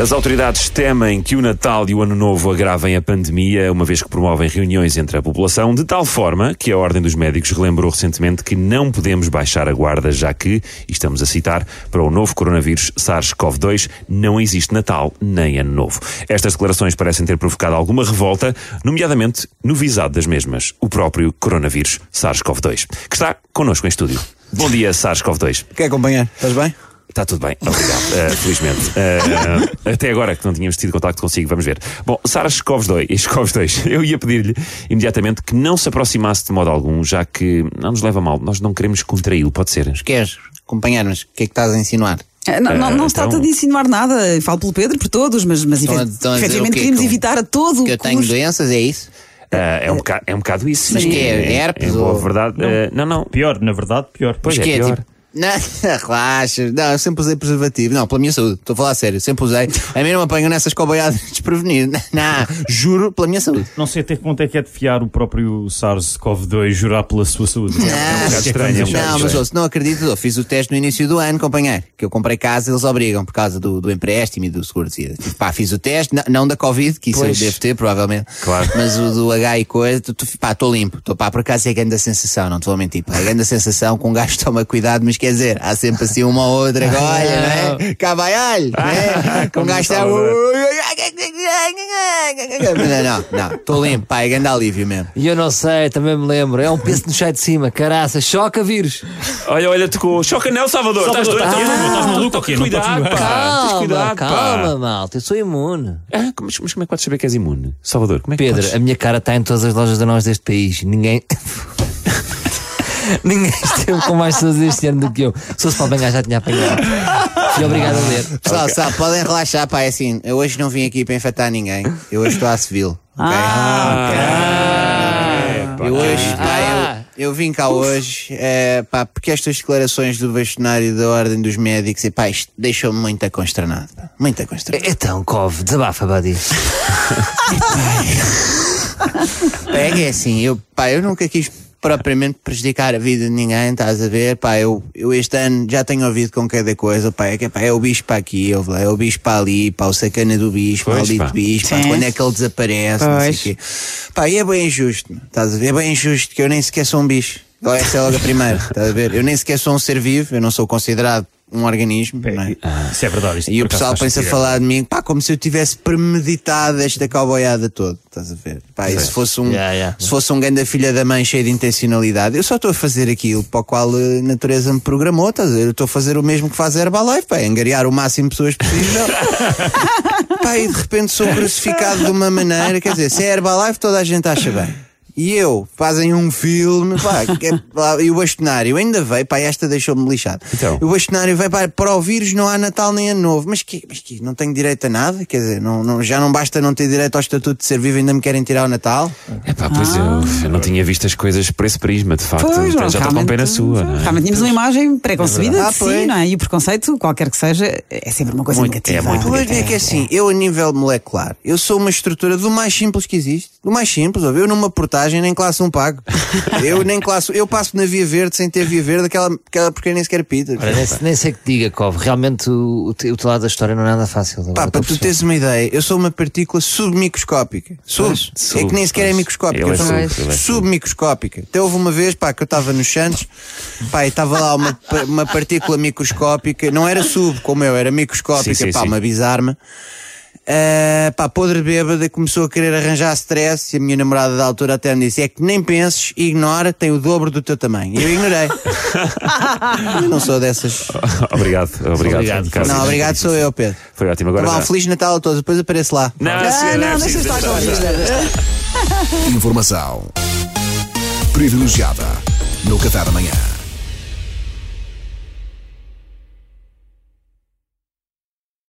As autoridades temem que o Natal e o Ano Novo agravem a pandemia, uma vez que promovem reuniões entre a população, de tal forma que a Ordem dos Médicos relembrou recentemente que não podemos baixar a guarda, já que, e estamos a citar, para o novo coronavírus SARS-CoV-2 não existe Natal nem Ano Novo. Estas declarações parecem ter provocado alguma revolta, nomeadamente no visado das mesmas, o próprio coronavírus SARS-CoV-2, que está connosco em estúdio. Bom dia, SARS-CoV-2. Quer acompanhar? Estás bem? Está tudo bem, obrigado, uh, felizmente. Uh, até agora que não tínhamos tido contacto consigo, vamos ver. Bom, Sara Escoves 2, Escoves 2, eu ia pedir-lhe imediatamente que não se aproximasse de modo algum, já que não nos leva mal, nós não queremos contraí-lo, pode ser? Queres acompanhar-nos? O que é que estás a insinuar? Ah, Não, não, não se então- trata de insinuar nada, falo pelo Pedro, por todos, mas, mas estão a dizer efetivamente o quê? queríamos Que eu- evitar a todo Que eu tenho custo. doenças, é isso? Uh, é, um bocado, é um bocado isso. Mas sim. que é? Herpes Em boa ou- verdade, uh, não, não. Pior, na verdade, pior. Pois Mas é, que é pior. tipo. Não, relaxa. Não, eu sempre usei preservativo. Não, pela minha saúde. Estou a falar a sério. Sempre usei. A mim não me apanham nessas coboiadas desprevenido. Não, juro pela minha saúde. Não sei até que ponto é que é de fiar o próprio SARS-CoV-2 jurar pela sua saúde. Não, um bocado estranho, é um bocado não, mas estranho. ouça, não acredito. Eu fiz o teste no início do ano, companheiro. Que eu comprei casa, eles obrigam por causa do, do empréstimo e do seguro de vida. Pá, fiz o teste, não, não da Covid, que isso Pois. eu devo ter, provavelmente. Claro. Mas o do H e coisa, tu, tu, pá, estou limpo. Estou pá, por acaso é grande a sensação, não te vou mentir. Pá, é grande a sensação com um gajo toma cuidado, mas quer dizer, há sempre assim uma ou outra que olha, não é? Cá vai alho, não é? Com Como gajo está. Salvador. Não, não, não. Estou limpo, pá, é grande alívio mesmo. E eu não sei, também me lembro. É um peso no chão de cima, caraça, choca vírus. Olha, olha, tocou. Choca nele, Salvador. Salvador, estás doido? estás- maluco ou quê? Não Cuidado, pá. Calma, calma, malta, eu sou imune. Ah, mas, como é que podes saber que és imune? Salvador, como é que Pedro, a minha cara está em todas as lojas de nós deste país. Ninguém. Ninguém esteve com mais pessoas este ano do que eu. Se fosse para apanhar, já tinha apanhado. Fui obrigado a ler. Pessoal, sabe, podem relaxar, pá, é assim. Eu hoje não vim aqui para infectar ninguém. Eu hoje estou à civil. ok? Ah, Eu hoje, pá, Ah. eu, eu vim cá hoje, é, pá, porque estas declarações do bastonário da Ordem dos Médicos, e pá, isto deixou-me muito consternado. pá, Muito consternado. Então, Cove, desabafa, buddy. Pega, é assim, eu, pá, eu nunca quis propriamente prejudicar a vida de ninguém, estás a ver? Pá, eu, eu este ano já tenho ouvido com cada coisa, pá, é que pá, é o bicho para aqui, eu, é o bicho para ali, pá, o sacana do bicho, Pois, maldito pá. bicho, pá, quando é que ele desaparece, não sei o Pois. quê. Pá, e é bem injusto, estás a ver? É bem injusto que eu nem sequer sou um bicho. Essa é logo a primeira, estás a ver? Eu nem sequer sou um ser vivo, eu não sou considerado um organismo, não é? Isso é verdade. E o pessoal pensa sentido. falar de mim, pá, como se eu tivesse premeditado esta cowboyada toda, estás a ver? Pá, e se fosse um, Yeah, yeah. se fosse um grande filha da mãe cheio de intencionalidade, eu só estou a fazer aquilo para o qual a natureza me programou, estás a ver? Eu estou a fazer o mesmo que faz a Herbalife, pá, angariar o máximo de pessoas possível. pá, e de repente sou crucificado de uma maneira, quer dizer, se é Herbalife toda a gente acha bem. E eu, fazem um filme, pá, que é- pá, e o bastonário ainda veio, pá, esta deixou-me lixado. Então. O bastonário veio para, para o vírus, não há Natal nem Ano Novo. Mas que, mas que não tenho direito a nada? Quer dizer, não, não- já não basta não ter direito ao estatuto de ser vivo, ainda me querem tirar o Natal? Epá, pois eu, eu não tinha visto as coisas por esse prisma, de facto. Pois, não, já estou com pena sua, não é? Realmente tínhamos uma imagem preconcebida É de verdade. si, Ah, pois. não é? E o preconceito, qualquer que seja, é sempre uma coisa Muito- negativa. é muito Pois é que é assim, eu a nível molecular, eu sou uma estrutura do mais simples que existe. Do mais simples, ouve? eu numa nem classe 1 pago. Eu nem classe, eu passo na via verde sem ter via verde, aquela, aquela porque nem sequer pita. Nem, nem sei que diga, Cove. Realmente o, o, o teu lado da história não é nada fácil. Pá, para tu teres uma ideia, eu sou uma partícula submicroscópica. Sub. Pois, é que nem sub, sequer é pois. microscópica. É eu sou sub, é sub. submicroscópica. Até houve uma vez, pá, que eu estava nos Santos, pá, e estava lá uma, uma partícula microscópica, não era sub como eu, era microscópica, Sim, sim, pá, sim. uma bizarma. Ah, pá, podre bêbada, começou a querer arranjar stress e a minha namorada da altura até me disse: é que nem penses, ignora, tem o dobro do teu tamanho. E eu ignorei. não sou dessas. obrigado, obrigado. Obrigado. Carlos. Não, obrigado, sou eu, Pedro. Foi ótimo. Agora Vá, um já- Feliz Natal a todos, depois apareço lá. Não, Ah, não, é deixa estar com a. Informação privilegiada no Café da manhã.